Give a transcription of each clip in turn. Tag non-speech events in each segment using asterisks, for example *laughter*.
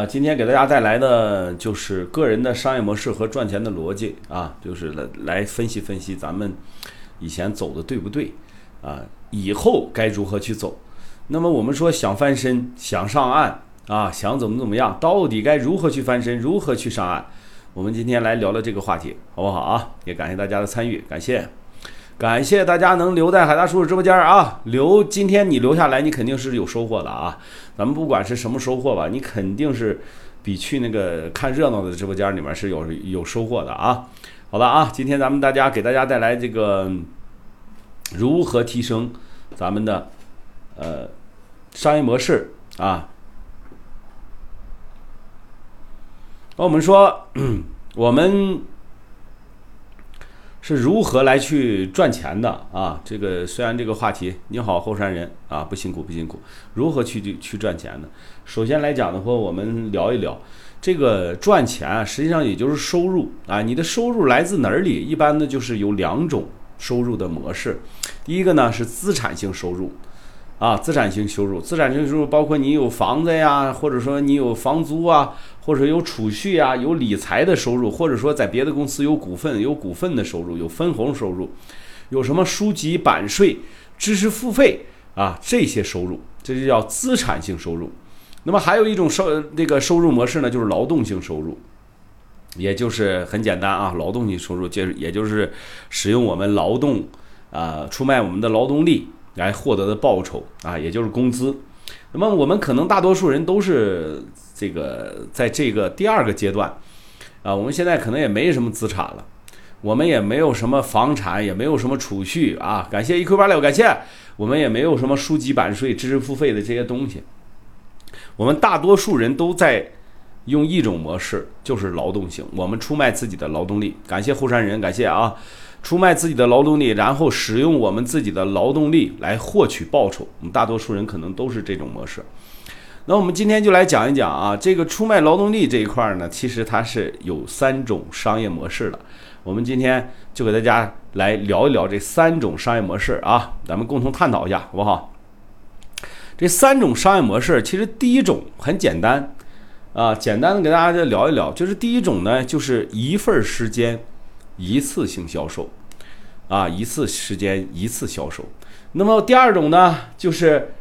啊，今天给大家带来的就是个人的商业模式和赚钱的逻辑啊，就是来来分析分析咱们以前走的对不对啊，以后该如何去走。那么我们说想翻身，想上岸啊，想怎么怎么样，到底该如何去翻身，如何去上岸？我们今天来聊聊这个话题，好不好啊？也感谢大家的参与，感谢。感谢大家能留在海大叔叔直播间啊，留今天你留下来，你肯定是有收获的啊。咱们不管是什么收获吧，你肯定是比去那个看热闹的直播间里面是有有收获的啊。好了啊，今天咱们大家给大家带来这个如何提升咱们的呃商业模式啊。那我们说，我们。是如何来去赚钱的啊？这个虽然这个话题，你好后山人啊，不辛苦不辛苦。如何去去赚钱呢？首先来讲的话，我们聊一聊这个赚钱啊，实际上也就是收入啊。你的收入来自哪里？一般呢就是有两种收入的模式。第一个呢是资产性收入。啊，资产性收入，资产性收入包括你有房子呀，或者说你有房租啊，或者有储蓄啊，有理财的收入，或者说在别的公司有股份，有股份的收入，有分红收入，有什么书籍版税、知识付费啊这些收入，这就叫资产性收入。那么还有一种收这个收入模式呢，就是劳动性收入，也就是很简单啊，劳动性收入就是也就是使用我们劳动啊，出卖我们的劳动力。来获得的报酬啊，也就是工资。那么我们可能大多数人都是这个在这个第二个阶段啊，我们现在可能也没什么资产了，我们也没有什么房产，也没有什么储蓄啊。感谢一 Q 八六，感谢我们也没有什么书籍版税、知识付费的这些东西。我们大多数人都在用一种模式，就是劳动性，我们出卖自己的劳动力。感谢后山人，感谢啊。出卖自己的劳动力，然后使用我们自己的劳动力来获取报酬。我们大多数人可能都是这种模式。那我们今天就来讲一讲啊，这个出卖劳动力这一块呢，其实它是有三种商业模式的。我们今天就给大家来聊一聊这三种商业模式啊，咱们共同探讨一下，好不好？这三种商业模式，其实第一种很简单啊，简单的给大家再聊一聊，就是第一种呢，就是一份时间。一次性销售，啊，一次时间一次销售。那么第二种呢，就是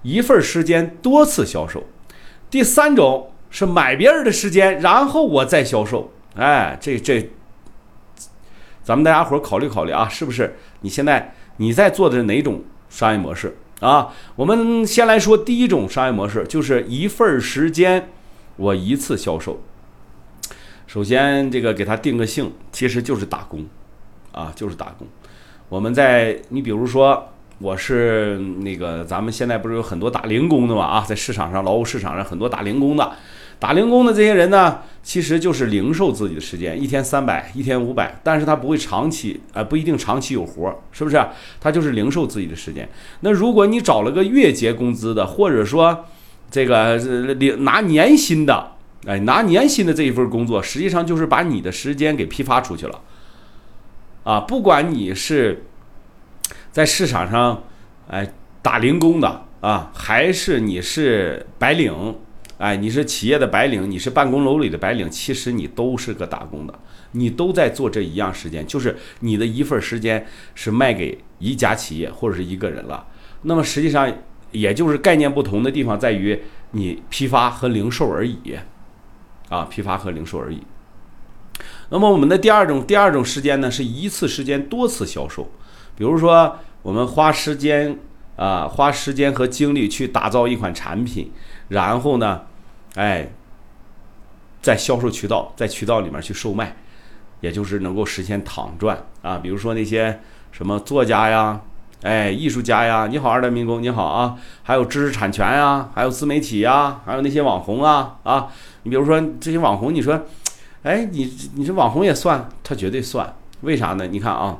一份时间多次销售。第三种是买别人的时间，然后我再销售。哎，这这，咱们大家伙考虑考虑啊，是不是？你现在你在做的是哪种商业模式啊？我们先来说第一种商业模式，就是一份时间我一次销售。首先，这个给他定个性，其实就是打工，啊，就是打工。我们在，你比如说，我是那个，咱们现在不是有很多打零工的嘛？啊，在市场上，劳务市场上很多打零工的，打零工的这些人呢，其实就是零售自己的时间，一天三百，一天五百，但是他不会长期，啊，不一定长期有活，是不是？他就是零售自己的时间。那如果你找了个月结工资的，或者说这个领拿年薪的。哎，拿年薪的这一份工作，实际上就是把你的时间给批发出去了，啊，不管你是在市场上哎打零工的啊，还是你是白领，哎，你是企业的白领，你是办公楼里的白领，其实你都是个打工的，你都在做这一样时间，就是你的一份时间是卖给一家企业或者是一个人了。那么实际上也就是概念不同的地方在于你批发和零售而已。啊，批发和零售而已。那么我们的第二种第二种时间呢，是一次时间多次销售。比如说，我们花时间啊，花时间和精力去打造一款产品，然后呢，哎，在销售渠道，在渠道里面去售卖，也就是能够实现躺赚啊。比如说那些什么作家呀。哎，艺术家呀，你好，二代民工，你好啊！还有知识产权呀，还有自媒体呀，还有那些网红啊啊！你比如说这些网红，你说，哎，你你这网红也算？他绝对算，为啥呢？你看啊，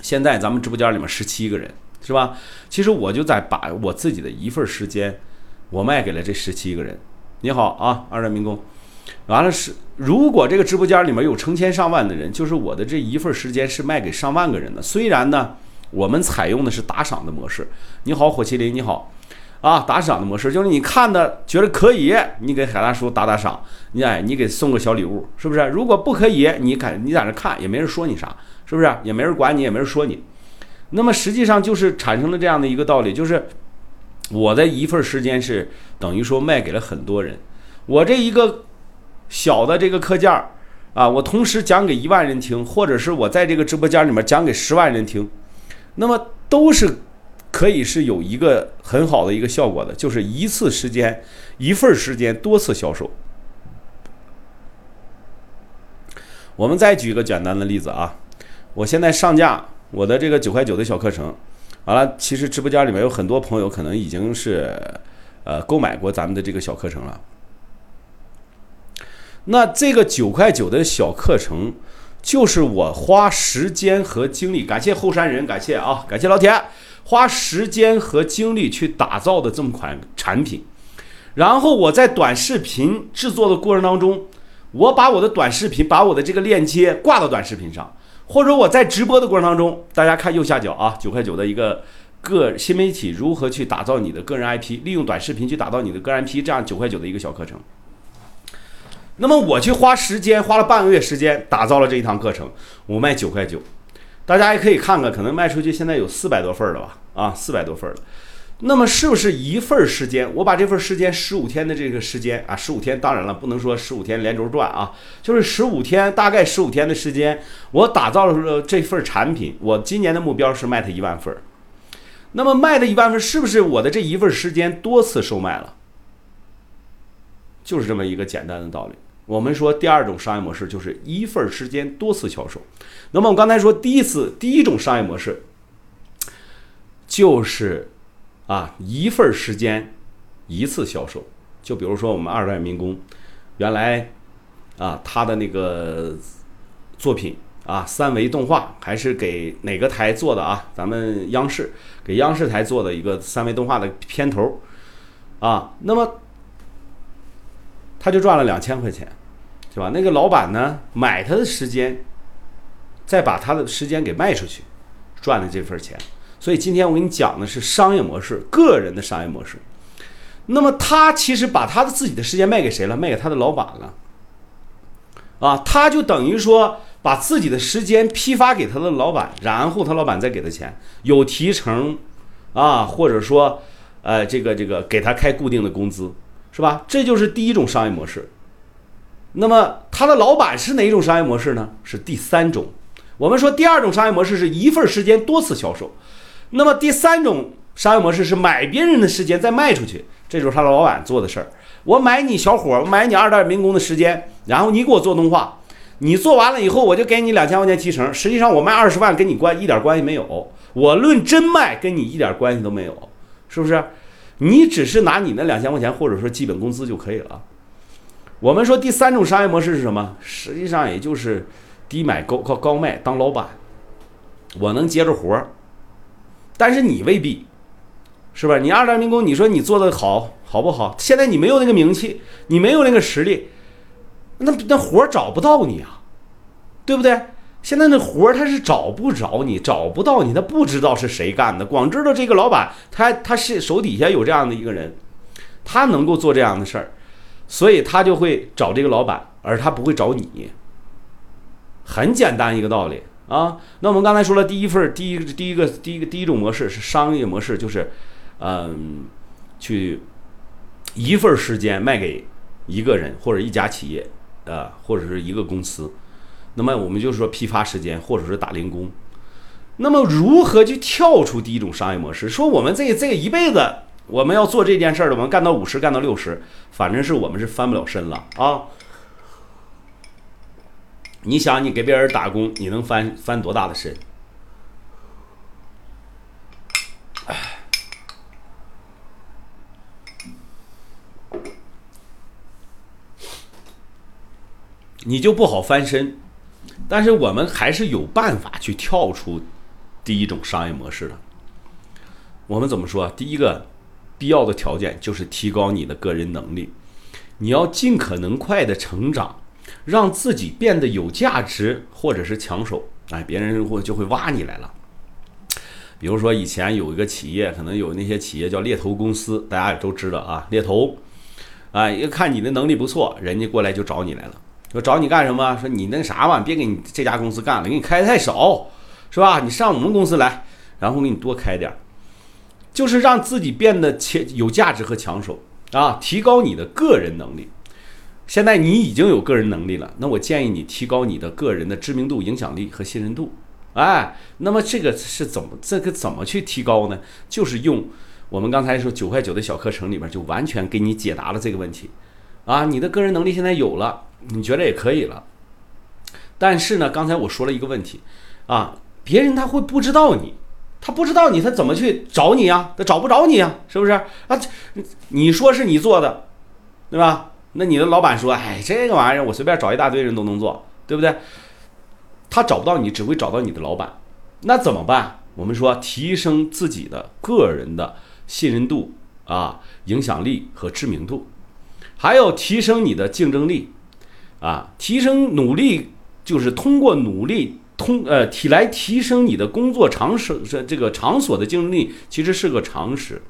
现在咱们直播间里面十七个人，是吧？其实我就在把我自己的一份时间，我卖给了这十七个人。你好啊，二战民工，完了是，如果这个直播间里面有成千上万的人，就是我的这一份时间是卖给上万个人的。虽然呢。我们采用的是打赏的模式。你好，火麒麟，你好。啊，打赏的模式就是你看的觉得可以，你给海大叔打打赏，你哎，你给送个小礼物，是不是？如果不可以，你看你在那看也没人说你啥，是不是？也没人管你，也没人说你。那么实际上就是产生了这样的一个道理，就是我的一份时间是等于说卖给了很多人，我这一个小的这个课件儿啊，我同时讲给一万人听，或者是我在这个直播间里面讲给十万人听。那么都是可以是有一个很好的一个效果的，就是一次时间一份时间多次销售。我们再举一个简单的例子啊，我现在上架我的这个九块九的小课程，完了，其实直播间里面有很多朋友可能已经是呃购买过咱们的这个小课程了。那这个九块九的小课程。就是我花时间和精力，感谢后山人，感谢啊，感谢老铁，花时间和精力去打造的这么款产品，然后我在短视频制作的过程当中，我把我的短视频，把我的这个链接挂到短视频上，或者我在直播的过程当中，大家看右下角啊，九块九的一个个新媒体如何去打造你的个人 IP，利用短视频去打造你的个人 IP，这样九块九的一个小课程。那么我去花时间，花了半个月时间打造了这一堂课程，我卖九块九，大家也可以看看，可能卖出去现在有四百多份了吧？啊，四百多份了。那么是不是一份时间？我把这份时间十五天的这个时间啊，十五天，当然了，不能说十五天连轴转啊，就是十五天，大概十五天的时间，我打造了这份产品。我今年的目标是卖它一万份。那么卖的一万份，是不是我的这一份时间多次售卖了？就是这么一个简单的道理。我们说第二种商业模式就是一份时间多次销售。那么我刚才说第一次第一种商业模式就是啊一份时间一次销售。就比如说我们二代民工，原来啊他的那个作品啊三维动画还是给哪个台做的啊？咱们央视给央视台做的一个三维动画的片头啊。那么他就赚了两千块钱，是吧？那个老板呢，买他的时间，再把他的时间给卖出去，赚了这份钱。所以今天我给你讲的是商业模式，个人的商业模式。那么他其实把他的自己的时间卖给谁了？卖给他的老板了。啊，他就等于说把自己的时间批发给他的老板，然后他老板再给他钱，有提成，啊，或者说，呃，这个这个给他开固定的工资。是吧？这就是第一种商业模式。那么，他的老板是哪一种商业模式呢？是第三种。我们说第二种商业模式是一份时间多次销售。那么第三种商业模式是买别人的时间再卖出去，这就是他的老板做的事儿。我买你小伙，我买你二代民工的时间，然后你给我做动画，你做完了以后，我就给你两千块钱提成。实际上我卖二十万跟你关一点关系没有，我论真卖跟你一点关系都没有，是不是？你只是拿你那两千块钱，或者说基本工资就可以了。我们说第三种商业模式是什么？实际上也就是低买高高高卖当老板，我能接着活儿，但是你未必，是吧？你二代民工，你说你做的好好不好？现在你没有那个名气，你没有那个实力，那那活儿找不到你啊，对不对？现在那活儿他是找不着你，找不到你，他不知道是谁干的，光知道这个老板，他他是手底下有这样的一个人，他能够做这样的事儿，所以他就会找这个老板，而他不会找你。很简单一个道理啊。那我们刚才说了，第一份第一第一个第一个第一种模式是商业模式，就是嗯，去一份时间卖给一个人或者一家企业啊，或者是一个公司。那么我们就是说批发时间，或者是打零工。那么如何去跳出第一种商业模式？说我们这这一辈子我们要做这件事儿的，我们干到五十，干到六十，反正是我们是翻不了身了啊！你想，你给别人打工，你能翻翻多大的身？你就不好翻身。但是我们还是有办法去跳出第一种商业模式的。我们怎么说？第一个必要的条件就是提高你的个人能力，你要尽可能快的成长，让自己变得有价值或者是抢手，哎，别人会就会挖你来了。比如说以前有一个企业，可能有那些企业叫猎头公司，大家也都知道啊，猎头，啊，一看你的能力不错，人家过来就找你来了，说找你干什么？说你那啥吧，别给你这家公司干了，给你开太少，是吧？你上我们公司来，然后给你多开点儿，就是让自己变得强有价值和抢手啊，提高你的个人能力。现在你已经有个人能力了，那我建议你提高你的个人的知名度、影响力和信任度。哎，那么这个是怎么这个怎么去提高呢？就是用我们刚才说九块九的小课程里边就完全给你解答了这个问题。啊，你的个人能力现在有了，你觉得也可以了。但是呢，刚才我说了一个问题，啊，别人他会不知道你，他不知道你，他怎么去找你呀？他找不着你呀，是不是？啊，你说是你做的，对吧？那你的老板说，哎，这个玩意儿我随便找一大堆人都能做，对不对？他找不到你，只会找到你的老板，那怎么办？我们说提升自己的个人的信任度啊、影响力和知名度，还有提升你的竞争力啊，提升努力就是通过努力通呃提来提升你的工作场所这这个场所的竞争力，其实是个常识。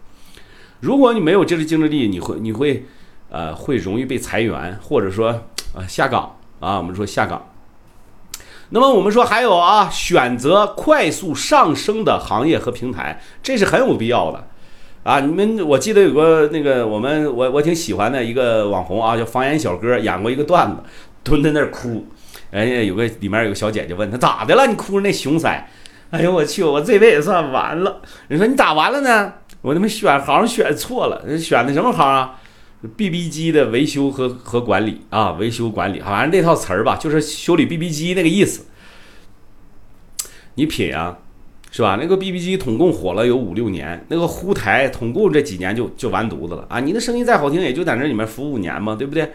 如果你没有这个竞争力，你会你会呃会容易被裁员，或者说呃下岗啊，我们说下岗。那么我们说还有啊，选择快速上升的行业和平台，这是很有必要的啊。你们我记得有个那个我们我我挺喜欢的一个网红啊，叫方言小哥，演过一个段子，蹲在那儿哭，人家有个里面有个小姐姐问他咋的了，你哭着那熊腮？哎呦我去，我这辈子算完了。人说你咋完了呢？我他妈选行选错了，选的什么行啊？B B 机的维修和和管理啊，维修管理，反正这套词儿吧，就是修理 B B 机那个意思。你品啊，是吧？那个 B B 机统共火了有五六年，那个呼台统共这几年就就完犊子了啊！你的声音再好听，也就在那里面服务五年嘛，对不对？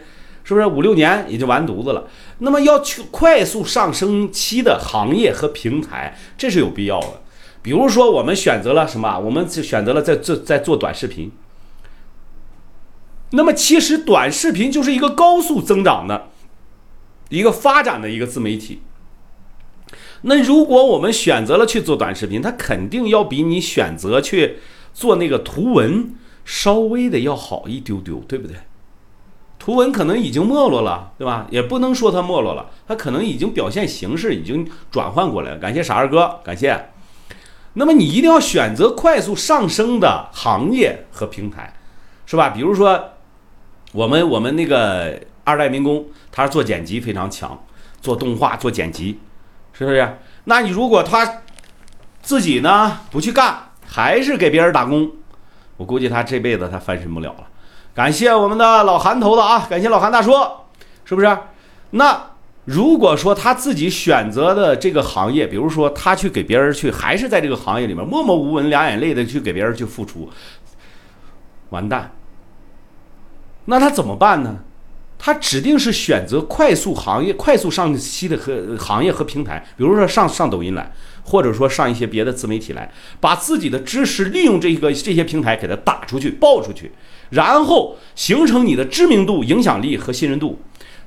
是不是五六年也就完犊子了？那么要去快速上升期的行业和平台，这是有必要的。比如说，我们选择了什么？我们选择了在做在做短视频。那么其实短视频就是一个高速增长的一个发展的一个自媒体。那如果我们选择了去做短视频，它肯定要比你选择去做那个图文稍微的要好一丢丢，对不对？图文可能已经没落了，对吧？也不能说它没落了，它可能已经表现形式已经转换过来了。感谢傻二哥，感谢。那么你一定要选择快速上升的行业和平台，是吧？比如说。我们我们那个二代民工，他是做剪辑非常强，做动画做剪辑，是不是？那你如果他自己呢不去干，还是给别人打工，我估计他这辈子他翻身不了了。感谢我们的老韩头子啊，感谢老韩大叔，是不是？那如果说他自己选择的这个行业，比如说他去给别人去，还是在这个行业里面默默无闻、两眼泪的去给别人去付出，完蛋。那他怎么办呢？他指定是选择快速行业、快速上期的和行业和平台，比如说上上抖音来，或者说上一些别的自媒体来，把自己的知识利用这个这些平台给它打出去、爆出去，然后形成你的知名度、影响力和信任度，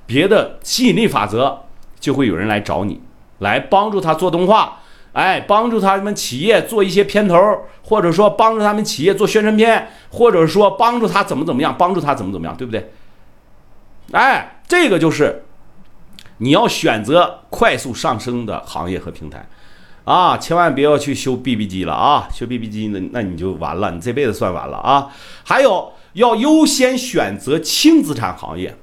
别的吸引力法则就会有人来找你，来帮助他做动画。哎，帮助他们企业做一些片头，或者说帮助他们企业做宣传片，或者说帮助他怎么怎么样，帮助他怎么怎么样，对不对？哎，这个就是你要选择快速上升的行业和平台啊，千万别要去修 BB 机了啊，修 BB 机那那你就完了，你这辈子算完了啊。还有要优先选择轻资产行业。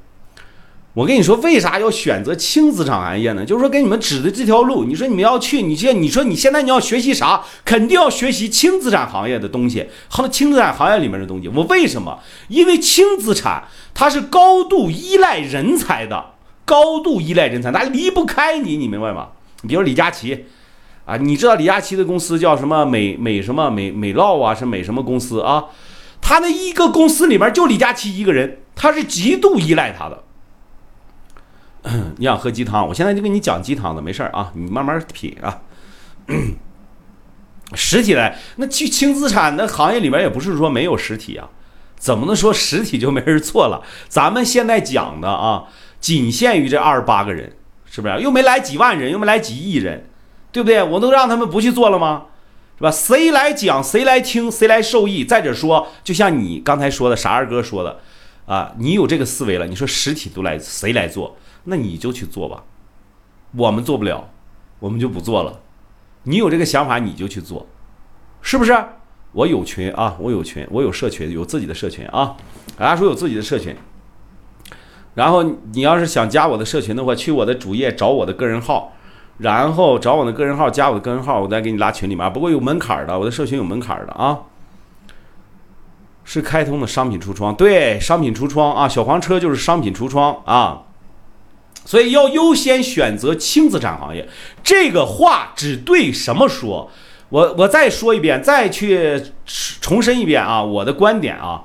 我跟你说，为啥要选择轻资产行业呢？就是说，给你们指的这条路。你说你们要去，你现你说你现在你要学习啥？肯定要学习轻资产行业的东西，和轻资产行业里面的东西。我为什么？因为轻资产它是高度依赖人才的，高度依赖人才，它离不开你，你明白吗？比如李佳琦啊，你知道李佳琦的公司叫什么美美什么美美烙啊，是美什么公司啊？他那一个公司里面就李佳琦一个人，他是极度依赖他的。*coughs* 你想喝鸡汤？我现在就跟你讲鸡汤的，没事啊，你慢慢品啊。*coughs* 实体来，那去轻资产的行业里面也不是说没有实体啊，怎么能说实体就没人做了？咱们现在讲的啊，仅限于这二十八个人，是不是？又没来几万人，又没来几亿人，对不对？我能让他们不去做了吗？是吧？谁来讲，谁来听，谁来受益？再者说，就像你刚才说的，傻二哥说的，啊，你有这个思维了，你说实体都来谁来做，那你就去做吧。我们做不了，我们就不做了。你有这个想法，你就去做，是不是？我有群啊，我有群，我有社群，有自己的社群啊。大家说有自己的社群，然后你要是想加我的社群的话，去我的主页找我的个人号。然后找我的个人号，加我的个人号，我再给你拉群里面。不过有门槛的，我的社群有门槛的啊。是开通的商品橱窗，对，商品橱窗啊，小黄车就是商品橱窗啊。所以要优先选择轻资产行业。这个话只对什么说？我我再说一遍，再去重申一遍啊，我的观点啊，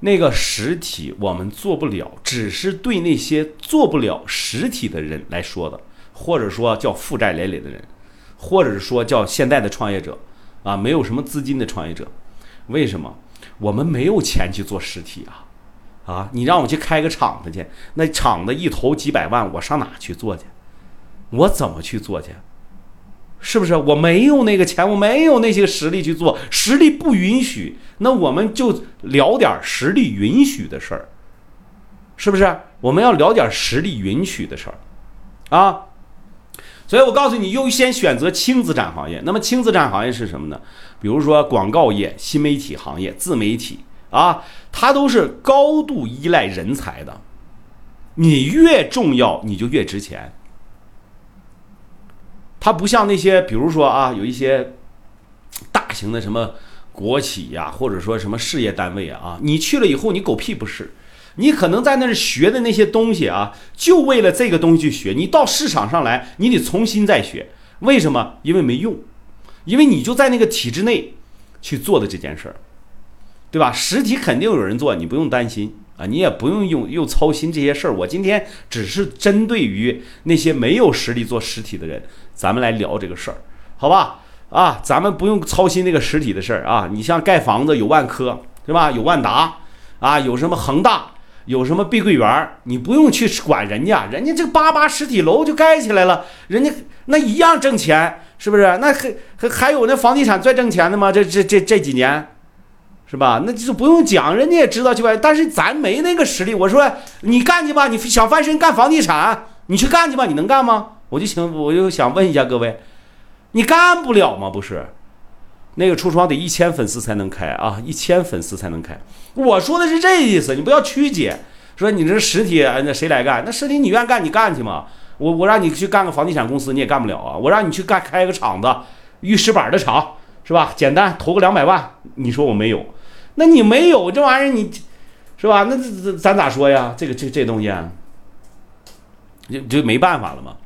那个实体我们做不了，只是对那些做不了实体的人来说的。或者说叫负债累累的人，或者是说叫现在的创业者，啊，没有什么资金的创业者，为什么？我们没有钱去做实体啊，啊，你让我去开个厂子去，那厂子一投几百万，我上哪去做去？我怎么去做去？是不是？我没有那个钱，我没有那些实力去做，实力不允许，那我们就聊点实力允许的事儿，是不是？我们要聊点实力允许的事儿，啊。所以我告诉你，优先选择轻资产行业。那么轻资产行业是什么呢？比如说广告业、新媒体行业、自媒体啊，它都是高度依赖人才的。你越重要，你就越值钱。它不像那些，比如说啊，有一些大型的什么国企呀，或者说什么事业单位啊，你去了以后，你狗屁不是。你可能在那儿学的那些东西啊，就为了这个东西去学。你到市场上来，你得重新再学。为什么？因为没用，因为你就在那个体制内去做的这件事儿，对吧？实体肯定有人做，你不用担心啊，你也不用用又操心这些事儿。我今天只是针对于那些没有实力做实体的人，咱们来聊这个事儿，好吧？啊，咱们不用操心那个实体的事儿啊。你像盖房子有万科，对吧？有万达啊，有什么恒大。有什么碧桂园你不用去管人家，人家这八八实体楼就盖起来了，人家那一样挣钱，是不是？那还还还有那房地产最挣钱的吗？这这这这几年，是吧？那就不用讲，人家也知道去吧。但是咱没那个实力。我说你干去吧，你想翻身干房地产，你去干去吧，你能干吗？我就想我就想问一下各位，你干不了吗？不是。那个橱窗得一千粉丝才能开啊，一千粉丝才能开。我说的是这意思，你不要曲解。说你这实体，那谁来干？那实体你愿干你干去嘛。我我让你去干个房地产公司，你也干不了啊。我让你去干开个厂子，玉石板的厂是吧？简单投个两百万，你说我没有？那你没有这玩意儿，你是吧？那咱咋说呀？这个这这东西，就就没办法了嘛。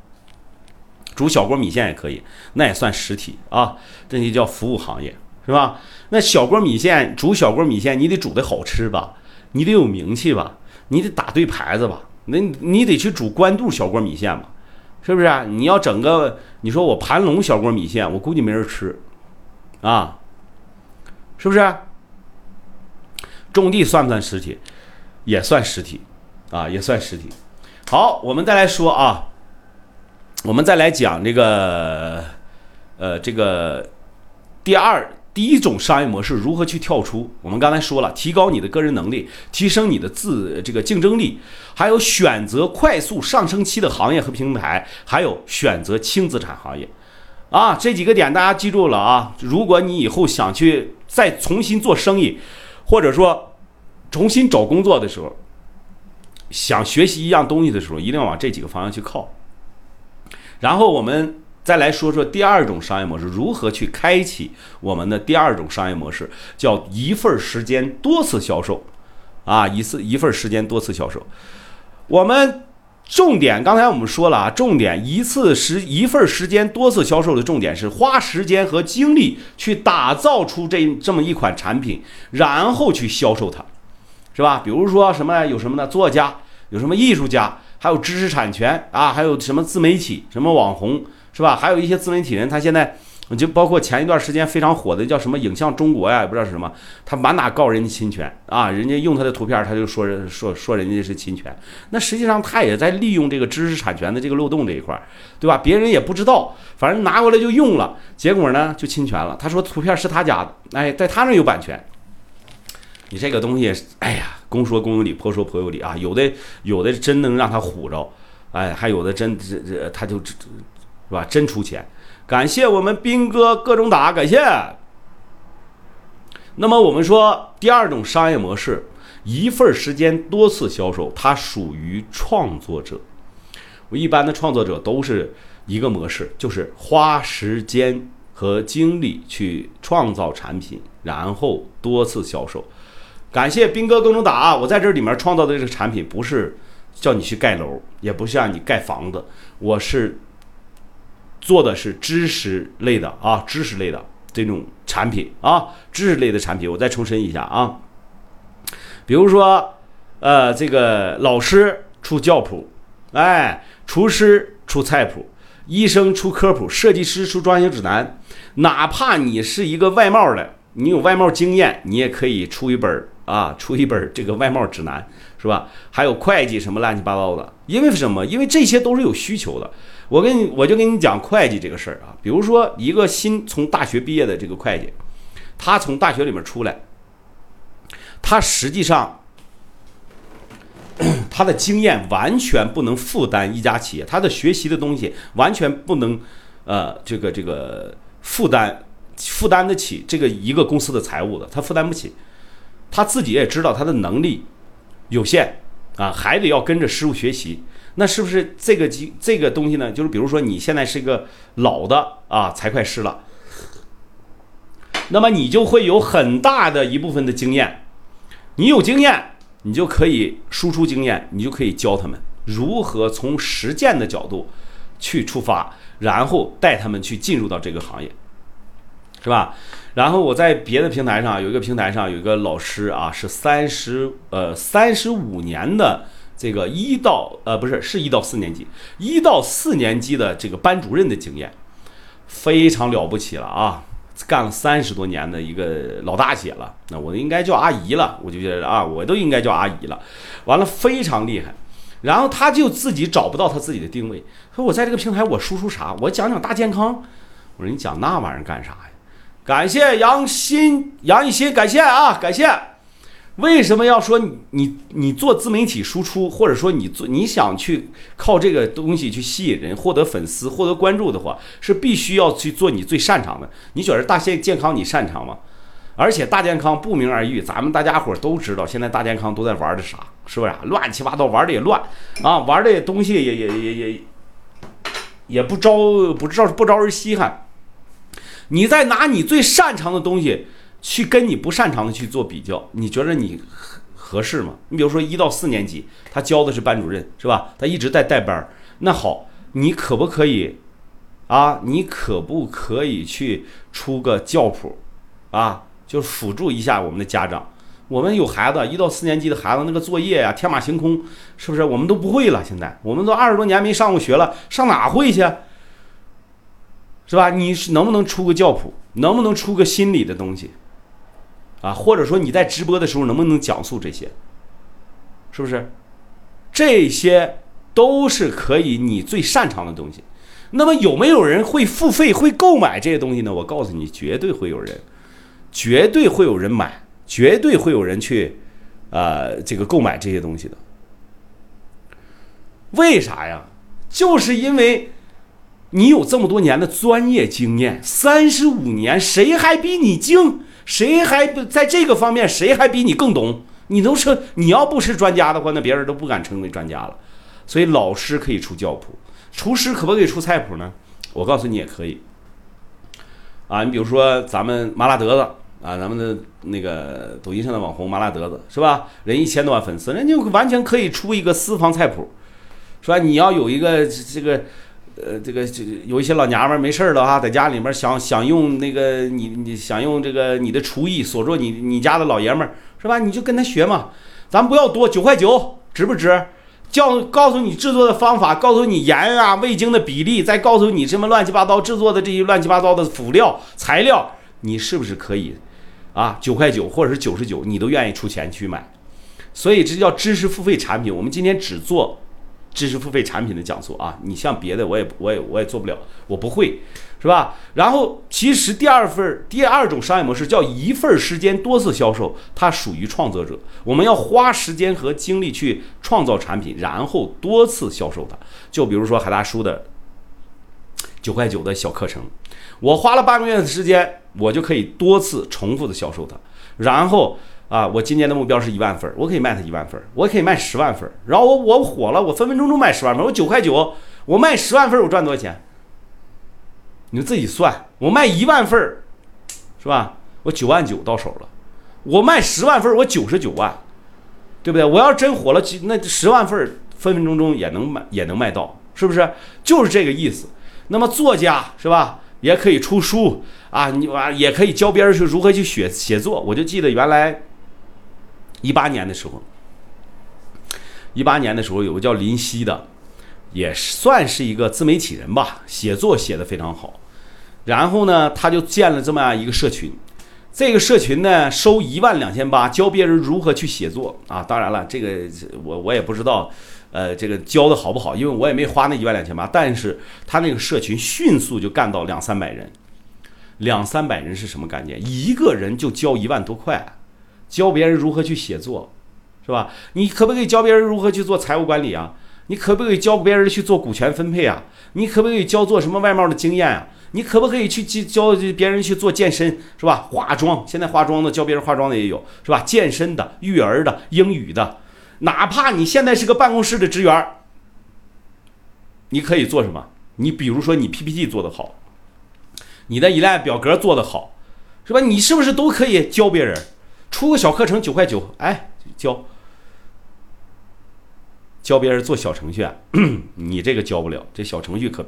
煮小锅米线也可以，那也算实体啊，这就叫服务行业，是吧？那小锅米线煮小锅米线，你得煮的好吃吧？你得有名气吧？你得打对牌子吧？那你得去煮官渡小锅米线吧？是不是？你要整个，你说我盘龙小锅米线，我估计没人吃，啊，是不是？种地算不算实体？也算实体，啊，也算实体。好，我们再来说啊。我们再来讲这个，呃，这个第二第一种商业模式如何去跳出？我们刚才说了，提高你的个人能力，提升你的自这个竞争力，还有选择快速上升期的行业和平台，还有选择轻资产行业，啊，这几个点大家记住了啊！如果你以后想去再重新做生意，或者说重新找工作的时候，想学习一样东西的时候，一定要往这几个方向去靠。然后我们再来说说第二种商业模式，如何去开启我们的第二种商业模式，叫一份时间多次销售，啊，一次一份时间多次销售。我们重点刚才我们说了啊，重点一次时一份时间多次销售的重点是花时间和精力去打造出这这么一款产品，然后去销售它，是吧？比如说什么有什么呢？作家，有什么艺术家。还有知识产权啊，还有什么自媒体、什么网红，是吧？还有一些自媒体人，他现在就包括前一段时间非常火的叫什么影像中国呀，也不知道是什么，他满哪告人家侵权啊，人家用他的图片，他就说说说人家是侵权，那实际上他也在利用这个知识产权的这个漏洞这一块，对吧？别人也不知道，反正拿过来就用了，结果呢就侵权了。他说图片是他家的，哎，在他那有版权。你这个东西，哎呀，公说公有理，婆说婆有理啊，有的有的真能让他唬着，哎，还有的真这这他就，是吧？真出钱。感谢我们兵哥各种打，感谢。那么我们说第二种商业模式，一份时间多次销售，它属于创作者。我一般的创作者都是一个模式，就是花时间和精力去创造产品，然后多次销售。感谢兵哥各种打，我在这里面创造的这个产品不是叫你去盖楼，也不是让你盖房子，我是。做的是知识类的啊，知识类的这种产品啊，知识类的产品。我再重申一下啊，比如说，呃，这个老师出教谱，哎，厨师出菜谱，医生出科普，设计师出装修指南。哪怕你是一个外贸的，你有外贸经验，你也可以出一本啊，出一本这个外贸指南，是吧？还有会计什么乱七八糟的，因为什么？因为这些都是有需求的。我跟你，我就跟你讲会计这个事儿啊。比如说，一个新从大学毕业的这个会计，他从大学里面出来，他实际上 *clears throat* 他的经验完全不能负担一家企业，他的学习的东西完全不能呃这个这个负担负担得起这个一个公司的财务的，他负担不起。他自己也知道他的能力有限啊，还得要跟着师傅学习。那是不是这个机这个东西呢？就是比如说你现在是一个老的啊财会师了，那么你就会有很大的一部分的经验，你有经验，你就可以输出经验，你就可以教他们如何从实践的角度去出发，然后带他们去进入到这个行业，是吧？然后我在别的平台上有一个平台上有一个老师啊，是三十呃三十五年的。这个一到呃不是是一到四年级，一到四年级的这个班主任的经验非常了不起了啊，干了三十多年的一个老大姐了，那我应该叫阿姨了，我就觉得啊，我都应该叫阿姨了。完了非常厉害，然后他就自己找不到他自己的定位，说我在这个平台我输出啥？我讲讲大健康。我说你讲那玩意儿干啥呀？感谢杨鑫杨一新，感谢啊，感谢。为什么要说你你你做自媒体输出，或者说你做你想去靠这个东西去吸引人、获得粉丝、获得关注的话，是必须要去做你最擅长的。你觉得大健健康你擅长吗？而且大健康不明而喻，咱们大家伙都知道，现在大健康都在玩的啥？是不是啊？乱七八糟玩的也乱啊，玩的东西也也也也也不招不招不招人稀罕。你在拿你最擅长的东西。去跟你不擅长的去做比较，你觉得你合适吗？你比如说一到四年级，他教的是班主任，是吧？他一直在带班。那好，你可不可以啊？你可不可以去出个教谱啊？就辅助一下我们的家长。我们有孩子一到四年级的孩子，那个作业呀，天马行空，是不是？我们都不会了。现在我们都二十多年没上过学了，上哪会去？是吧？你是能不能出个教谱？能不能出个心理的东西？啊，或者说你在直播的时候能不能讲述这些？是不是？这些都是可以你最擅长的东西。那么有没有人会付费会购买这些东西呢？我告诉你，绝对会有人，绝对会有人买，绝对会有人去，呃，这个购买这些东西的。为啥呀？就是因为你有这么多年的专业经验，三十五年，谁还比你精？谁还不在这个方面？谁还比你更懂？你都是你要不是专家的话，那别人都不敢称为专家了。所以老师可以出教谱，厨师可不可以出菜谱呢？我告诉你也可以。啊，你比如说咱们麻辣德子啊，咱们的那个抖音上的网红麻辣德子是吧？人一千多万粉丝，人家完全可以出一个私房菜谱，是吧？你要有一个这个。呃，这个这有一些老娘们没事儿了哈，在家里面想想用那个你你想用这个你的厨艺锁住你你家的老爷们是吧？你就跟他学嘛，咱不要多九块九值不值？教告诉你制作的方法，告诉你盐啊、味精的比例，再告诉你什么乱七八糟制作的这些乱七八糟的辅料材料，你是不是可以啊？九块九或者是九十九，你都愿意出钱去买？所以这叫知识付费产品。我们今天只做。知识付费产品的讲座啊，你像别的我也我也我也做不了，我不会，是吧？然后其实第二份第二种商业模式叫一份时间多次销售，它属于创作者，我们要花时间和精力去创造产品，然后多次销售它。就比如说海大叔的九块九的小课程，我花了半个月的时间，我就可以多次重复的销售它，然后。啊，我今年的目标是一万份，我可以卖他一万份，我可以卖十万份。然后我我火了，我分分钟钟卖十万份。我九块九，我卖十万份，我赚多少钱？你们自己算。我卖一万份，是吧？我九万九到手了。我卖十万份，我九十九万，对不对？我要真火了，那十万份分分钟钟也能卖，也能卖到，是不是？就是这个意思。那么作家是吧，也可以出书啊，你啊也可以教别人去如何去写写作。我就记得原来。一八年的时候，一八年的时候有个叫林夕的，也算是一个自媒体人吧，写作写的非常好。然后呢，他就建了这么样一个社群，这个社群呢收一万两千八，教别人如何去写作啊。当然了，这个我我也不知道，呃，这个教的好不好，因为我也没花那一万两千八。但是他那个社群迅速就干到两三百人，两三百人是什么概念？一个人就交一万多块。教别人如何去写作，是吧？你可不可以教别人如何去做财务管理啊？你可不可以教别人去做股权分配啊？你可不可以教做什么外贸的经验啊？你可不可以去教教别人去做健身，是吧？化妆，现在化妆的教别人化妆的也有，是吧？健身的、育儿的、英语的，哪怕你现在是个办公室的职员，你可以做什么？你比如说你 PPT 做得好，你的一栏表格做得好，是吧？你是不是都可以教别人？出个小课程九块九，哎，教教别人做小程序，啊 *clears throat* 你这个教不了，这小程序可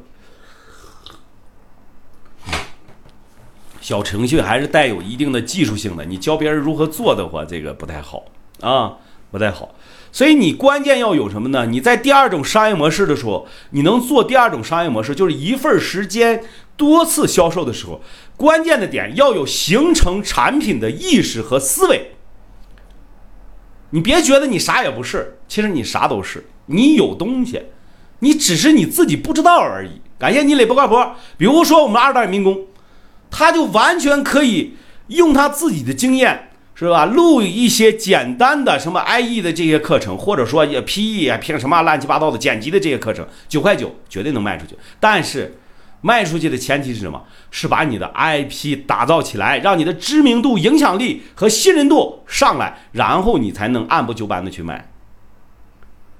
小程序还是带有一定的技术性的，你教别人如何做的话，这个不太好啊，不太好。所以你关键要有什么呢？你在第二种商业模式的时候，你能做第二种商业模式，就是一份时间多次销售的时候，关键的点要有形成产品的意识和思维。你别觉得你啥也不是，其实你啥都是，你有东西，你只是你自己不知道而已。感谢你磊不靠谱。比如说我们二代民工，他就完全可以用他自己的经验。是吧？录一些简单的什么 IE 的这些课程，或者说也 PE 啊，凭什么乱七八糟的剪辑的这些课程，九块九绝对能卖出去。但是卖出去的前提是什么？是把你的 IP 打造起来，让你的知名度、影响力和信任度上来，然后你才能按部就班的去卖，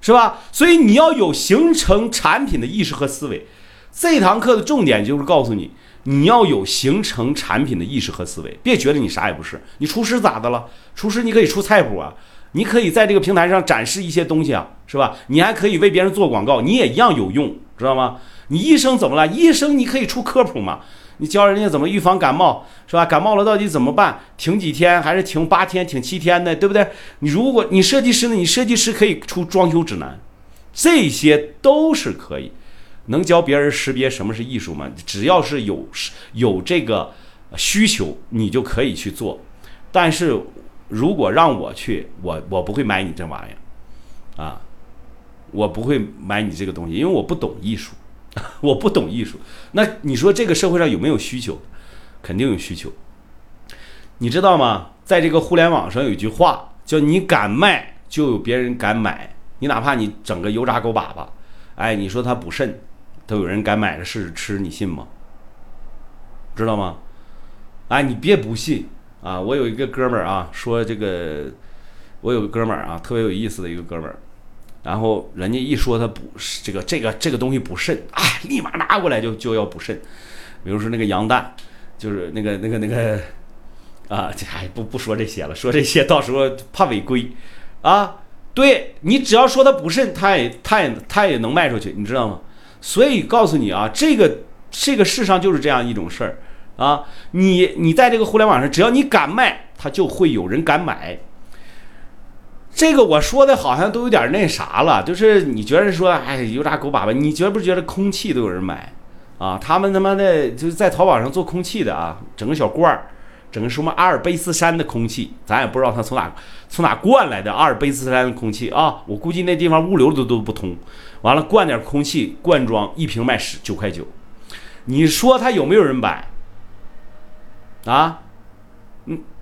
是吧？所以你要有形成产品的意识和思维。这堂课的重点就是告诉你。你要有形成产品的意识和思维，别觉得你啥也不是。你厨师咋的了？厨师你可以出菜谱啊，你可以在这个平台上展示一些东西啊，是吧？你还可以为别人做广告，你也一样有用，知道吗？你医生怎么了？医生你可以出科普嘛？你教人家怎么预防感冒，是吧？感冒了到底怎么办？停几天还是停八天、停七天的，对不对？你如果你设计师呢？你设计师可以出装修指南，这些都是可以。能教别人识别什么是艺术吗？只要是有有这个需求，你就可以去做。但是如果让我去，我我不会买你这玩意儿啊，我不会买你这个东西，因为我不懂艺术，*laughs* 我不懂艺术。那你说这个社会上有没有需求？肯定有需求。你知道吗？在这个互联网上有一句话叫“你敢卖，就有别人敢买”。你哪怕你整个油炸狗粑粑，哎，你说它补肾。都有人敢买着试试吃，你信吗？知道吗？哎，你别不信啊！我有一个哥们儿啊，说这个，我有个哥们儿啊，特别有意思的一个哥们儿。然后人家一说他补这个这个这个东西补肾，啊，立马拿过来就就要补肾。比如说那个羊蛋，就是那个那个那个啊，这还不不说这些了，说这些到时候怕违规啊。对你只要说他补肾，他也他也他也能卖出去，你知道吗？所以告诉你啊，这个这个世上就是这样一种事儿啊，你你在这个互联网上，只要你敢卖，他就会有人敢买。这个我说的好像都有点那啥了，就是你觉得说，哎，油炸狗粑粑，你觉不觉得空气都有人买啊？他们他妈的就是在淘宝上做空气的啊，整个小罐儿，整个什么阿尔卑斯山的空气，咱也不知道他从哪从哪灌来的阿尔卑斯山的空气啊，我估计那地方物流都都不通，完了灌点空气罐装一瓶卖十九块九，你说他有没有人买啊？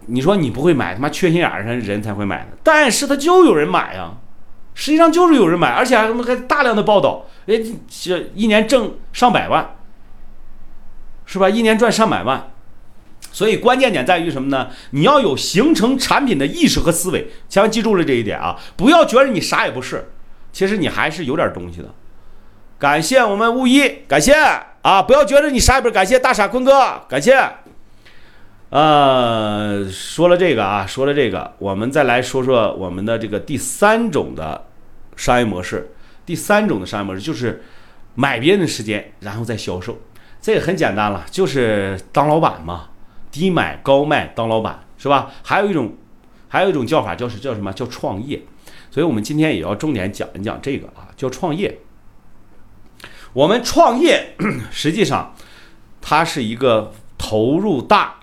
你说你不会买，他妈缺心眼儿人才会买的，但是他就有人买呀，实际上就是有人买，而且还还大量的报道，哎，这一年挣上百万，是吧？一年赚上百万，所以关键点在于什么呢？你要有形成产品的意识和思维，千万记住了这一点啊！不要觉得你啥也不是，其实你还是有点东西的。感谢我们物一，感谢啊！不要觉得你啥也不是，感谢大傻坤哥，感谢。呃，说了这个啊，说了这个，我们再来说说我们的这个第三种的商业模式。第三种的商业模式就是买别人的时间，然后再销售。这个很简单了，就是当老板嘛，低买高卖当老板是吧？还有一种，还有一种叫法叫是叫什么？叫创业。所以我们今天也要重点讲一讲这个啊，叫创业。我们创业实际上它是一个投入大。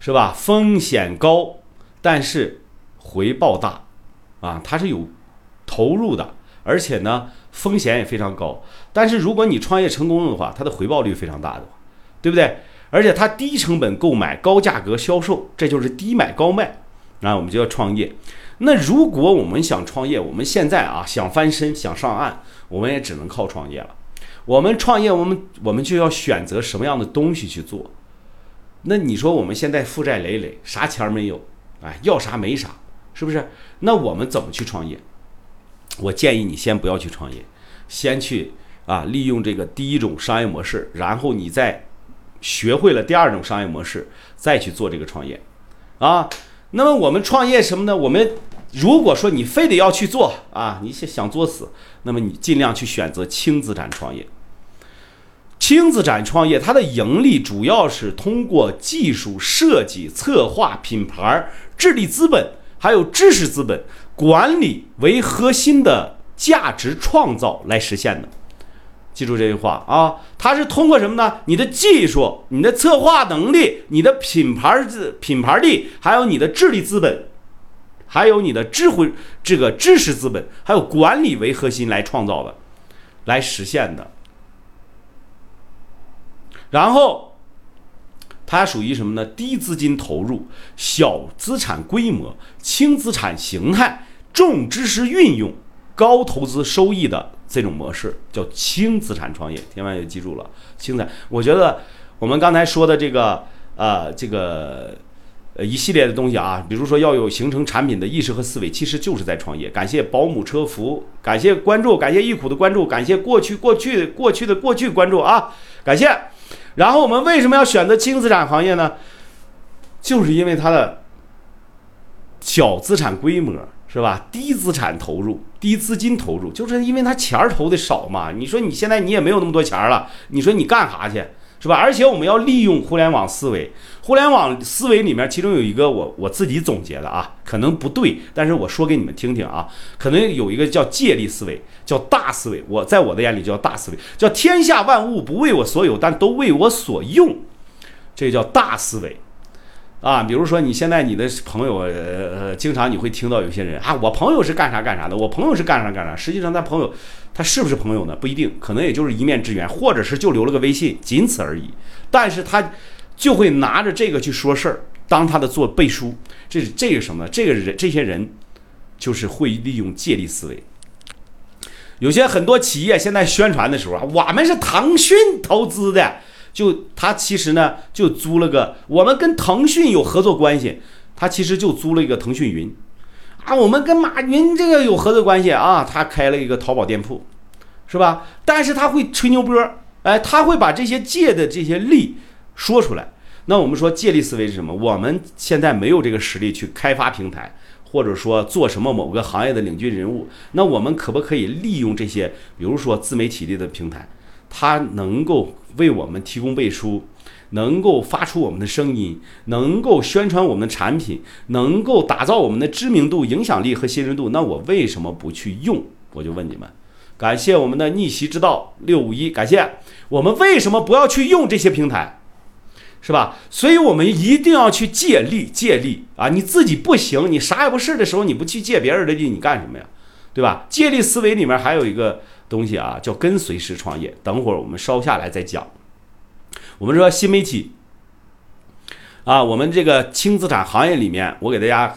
是吧？风险高，但是回报大，啊，它是有投入的，而且呢，风险也非常高。但是如果你创业成功了的话，它的回报率非常大的，对不对？而且它低成本购买，高价格销售，这就是低买高卖，那我们就要创业。那如果我们想创业，我们现在啊想翻身想上岸，我们也只能靠创业了。我们创业，我们我们就要选择什么样的东西去做。那你说我们现在负债累累，啥钱儿没有，哎，要啥没啥，是不是？那我们怎么去创业？我建议你先不要去创业，先去啊，利用这个第一种商业模式，然后你再学会了第二种商业模式，再去做这个创业，啊。那么我们创业什么呢？我们如果说你非得要去做啊，你想想作死，那么你尽量去选择轻资产创业。轻资产创业，它的盈利主要是通过技术设计、策划、品牌、智力资本，还有知识资本管理为核心的价值创造来实现的。记住这句话啊，它是通过什么呢？你的技术、你的策划能力、你的品牌资品牌力，还有你的智力资本，还有你的智慧这个知识资本，还有管理为核心来创造的，来实现的。然后，它属于什么呢？低资金投入、小资产规模、轻资产形态、重知识运用、高投资收益的这种模式，叫轻资产创业。千万要记住了，轻资产。我觉得我们刚才说的这个，呃，这个呃一系列的东西啊，比如说要有形成产品的意识和思维，其实就是在创业。感谢保姆车服，感谢关注，感谢易苦的关注，感谢过去过去过去的过去关注啊，感谢。然后我们为什么要选择轻资产行业呢？就是因为它的小资产规模是吧？低资产投入、低资金投入，就是因为它钱儿投的少嘛。你说你现在你也没有那么多钱了，你说你干啥去？是吧？而且我们要利用互联网思维，互联网思维里面，其中有一个我我自己总结的啊，可能不对，但是我说给你们听听啊，可能有一个叫借力思维，叫大思维，我在我的眼里叫大思维，叫天下万物不为我所有，但都为我所用，这个叫大思维。啊，比如说你现在你的朋友，呃，经常你会听到有些人啊，我朋友是干啥干啥的，我朋友是干啥干啥。实际上，他朋友他是不是朋友呢？不一定，可能也就是一面之缘，或者是就留了个微信，仅此而已。但是他就会拿着这个去说事儿，当他的做背书。这是这个什么？这个人这些人就是会利用借力思维。有些很多企业现在宣传的时候啊，我们是腾讯投资的。就他其实呢，就租了个，我们跟腾讯有合作关系，他其实就租了一个腾讯云，啊，我们跟马云这个有合作关系啊，他开了一个淘宝店铺，是吧？但是他会吹牛波，哎，他会把这些借的这些力说出来。那我们说借力思维是什么？我们现在没有这个实力去开发平台，或者说做什么某个行业的领军人物，那我们可不可以利用这些，比如说自媒体类的平台？它能够为我们提供背书，能够发出我们的声音，能够宣传我们的产品，能够打造我们的知名度、影响力和信任度，那我为什么不去用？我就问你们，感谢我们的逆袭之道六五一，感谢我们为什么不要去用这些平台？是吧？所以我们一定要去借力，借力啊！你自己不行，你啥也不是的时候，你不去借别人的力，你干什么呀？对吧？借力思维里面还有一个东西啊，叫跟随式创业。等会儿我们稍下来再讲。我们说新媒体啊，我们这个轻资产行业里面，我给大家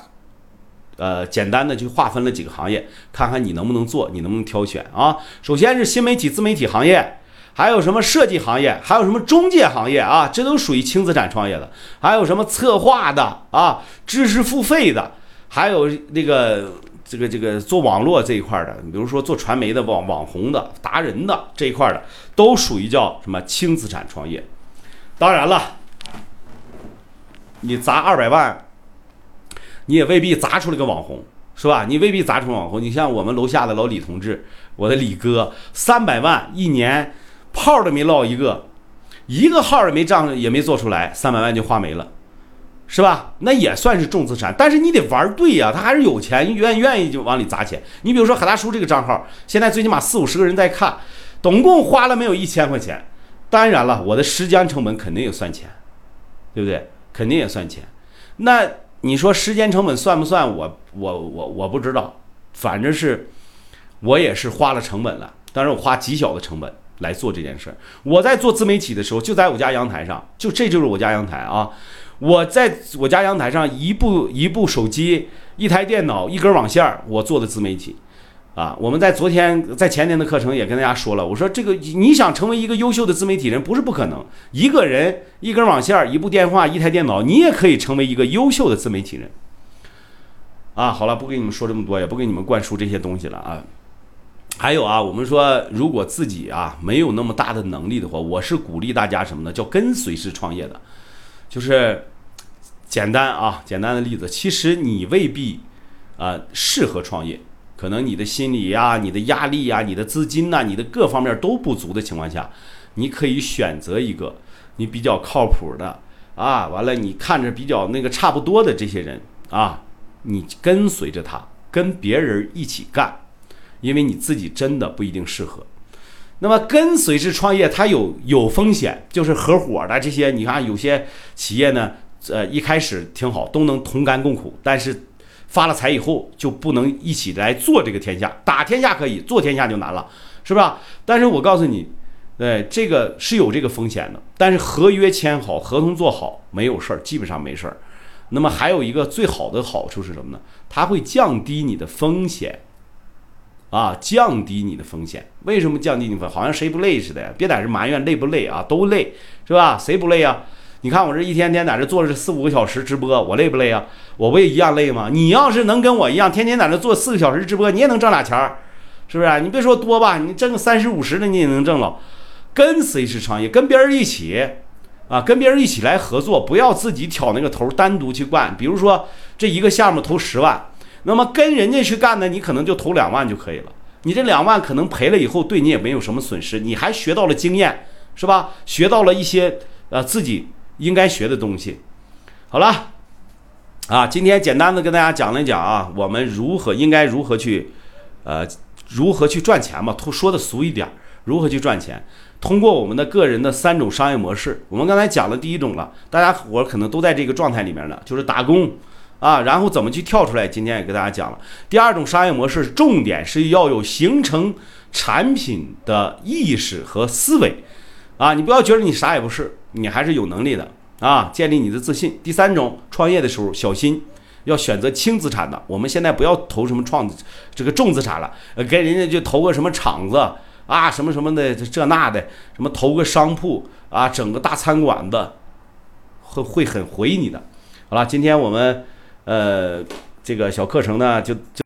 呃简单的去划分了几个行业，看看你能不能做，你能不能挑选啊？首先是新媒体自媒体行业。还有什么设计行业，还有什么中介行业啊？这都属于轻资产创业的。还有什么策划的啊？知识付费的，还有那个这个这个做网络这一块的，比如说做传媒的网网红的达人的这一块的，都属于叫什么轻资产创业。当然了，你砸二百万，你也未必砸出来个网红，是吧？你未必砸出网红。你像我们楼下的老李同志，我的李哥，三百万一年。泡都没落一个，一个号也没涨，也没做出来，三百万就花没了，是吧？那也算是重资产，但是你得玩对呀，他还是有钱，愿愿意就往里砸钱。你比如说海大叔这个账号，现在最起码四五十个人在看，总共花了没有一千块钱。当然了，我的时间成本肯定也算钱，对不对？肯定也算钱。那你说时间成本算不算？我我我我不知道，反正是我也是花了成本了，但是我花极小的成本。来做这件事儿。我在做自媒体的时候，就在我家阳台上，就这就是我家阳台啊！我在我家阳台上，一部一部手机，一台电脑，一根网线，我做的自媒体啊。我们在昨天在前天的课程也跟大家说了，我说这个你想成为一个优秀的自媒体人，不是不可能。一个人一根网线，一部电话，一台电脑，你也可以成为一个优秀的自媒体人啊。好了，不跟你们说这么多，也不给你们灌输这些东西了啊。还有啊，我们说，如果自己啊没有那么大的能力的话，我是鼓励大家什么呢？叫跟随式创业的，就是简单啊，简单的例子。其实你未必啊适合创业，可能你的心理呀、你的压力呀、你的资金呐、你的各方面都不足的情况下，你可以选择一个你比较靠谱的啊，完了你看着比较那个差不多的这些人啊，你跟随着他，跟别人一起干。因为你自己真的不一定适合，那么跟随式创业它有有风险，就是合伙的这些，你看有些企业呢，呃，一开始挺好，都能同甘共苦，但是发了财以后就不能一起来做这个天下，打天下可以，做天下就难了，是吧？但是我告诉你，对这个是有这个风险的，但是合约签好，合同做好，没有事儿，基本上没事儿。那么还有一个最好的好处是什么呢？它会降低你的风险。啊，降低你的风险。为什么降低你风险？好像谁不累似的呀？别在这埋怨累不累啊，都累，是吧？谁不累啊？你看我这一天天在这坐着四五个小时直播，我累不累啊？我不也一样累吗？你要是能跟我一样，天天在这做四个小时直播，你也能挣俩钱儿，是不是？你别说多吧，你挣个三十五十的你也能挣了。跟随式创业，跟别人一起啊，跟别人一起来合作，不要自己挑那个头单独去干。比如说这一个项目投十万。那么跟人家去干呢，你可能就投两万就可以了。你这两万可能赔了以后，对你也没有什么损失，你还学到了经验，是吧？学到了一些呃自己应该学的东西。好了，啊，今天简单的跟大家讲了讲啊，我们如何应该如何去呃如何去赚钱嘛？说的俗一点，如何去赚钱？通过我们的个人的三种商业模式，我们刚才讲了第一种了，大家伙可能都在这个状态里面呢，就是打工。啊，然后怎么去跳出来？今天也给大家讲了。第二种商业模式，重点是要有形成产品的意识和思维。啊，你不要觉得你啥也不是，你还是有能力的啊！建立你的自信。第三种，创业的时候小心，要选择轻资产的。我们现在不要投什么创这个重资产了，呃，给人家就投个什么厂子啊，什么什么的这那的，什么投个商铺啊，整个大餐馆子，会会很回你的。好了，今天我们。呃，这个小课程呢，就就。